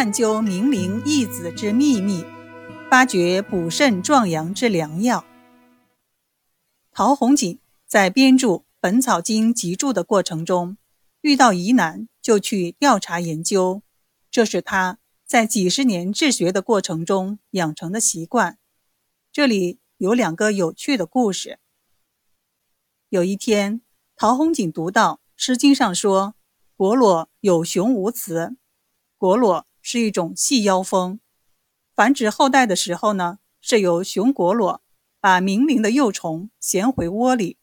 探究明灵义子之秘密，发掘补肾壮阳之良药。陶弘景在编著《本草经集注》的过程中，遇到疑难就去调查研究，这是他在几十年治学的过程中养成的习惯。这里有两个有趣的故事。有一天，陶弘景读到《诗经》上说：“果裸有雄无雌。”果裸是一种细腰蜂，繁殖后代的时候呢，是由雄果裸把明灵的幼虫衔回窝里。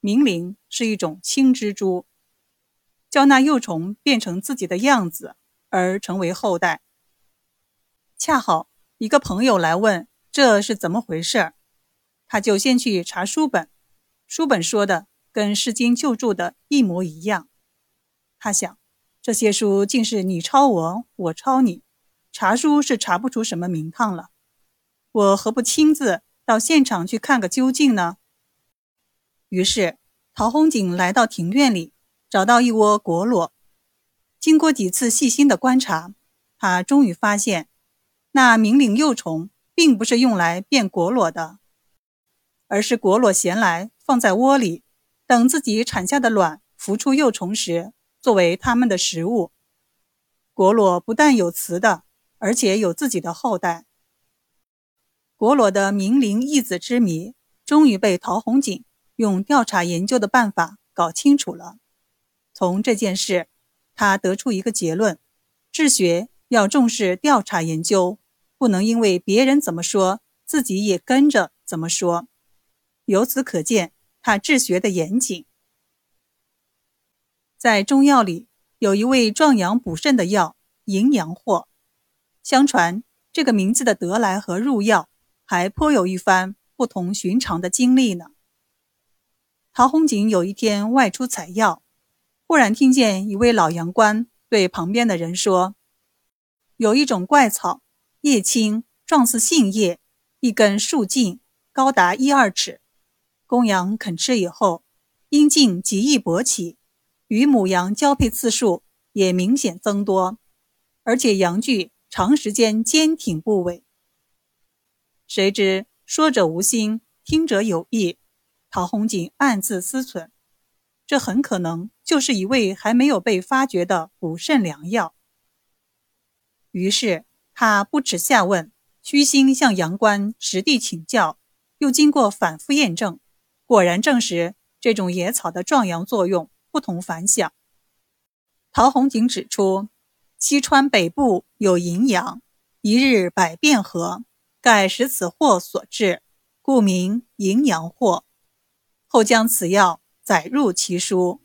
明灵是一种青蜘蛛，叫那幼虫变成自己的样子而成为后代。恰好一个朋友来问这是怎么回事，他就先去查书本。书本说的跟《诗经》旧注的一模一样，他想，这些书竟是你抄我，我抄你，查书是查不出什么名堂了，我何不亲自到现场去看个究竟呢？于是，陶弘景来到庭院里，找到一窝果裸。经过几次细心的观察，他终于发现，那明灵幼虫并不是用来变果裸的，而是果裸衔来。放在窝里，等自己产下的卵孵出幼虫时，作为他们的食物。果裸不但有雌的，而且有自己的后代。果裸的明灵异子之谜，终于被陶弘景用调查研究的办法搞清楚了。从这件事，他得出一个结论：治学要重视调查研究，不能因为别人怎么说，自己也跟着怎么说。由此可见。他治学的严谨，在中药里有一味壮阳补肾的药——淫阳藿。相传这个名字的得来和入药，还颇有一番不同寻常的经历呢。陶弘景有一天外出采药，忽然听见一位老阳官对旁边的人说：“有一种怪草，叶青，状似杏叶，一根数茎，高达一二尺。”公羊啃吃以后，阴茎极易勃起，与母羊交配次数也明显增多，而且羊具长时间坚挺不萎。谁知说者无心，听者有意。陶弘景暗自思忖，这很可能就是一味还没有被发掘的补肾良药。于是他不耻下问，虚心向杨官实地请教，又经过反复验证。果然证实这种野草的壮阳作用不同凡响。陶弘景指出，西川北部有淫阳，一日百变河，盖食此祸所致，故名淫阳祸。后将此药载入其书。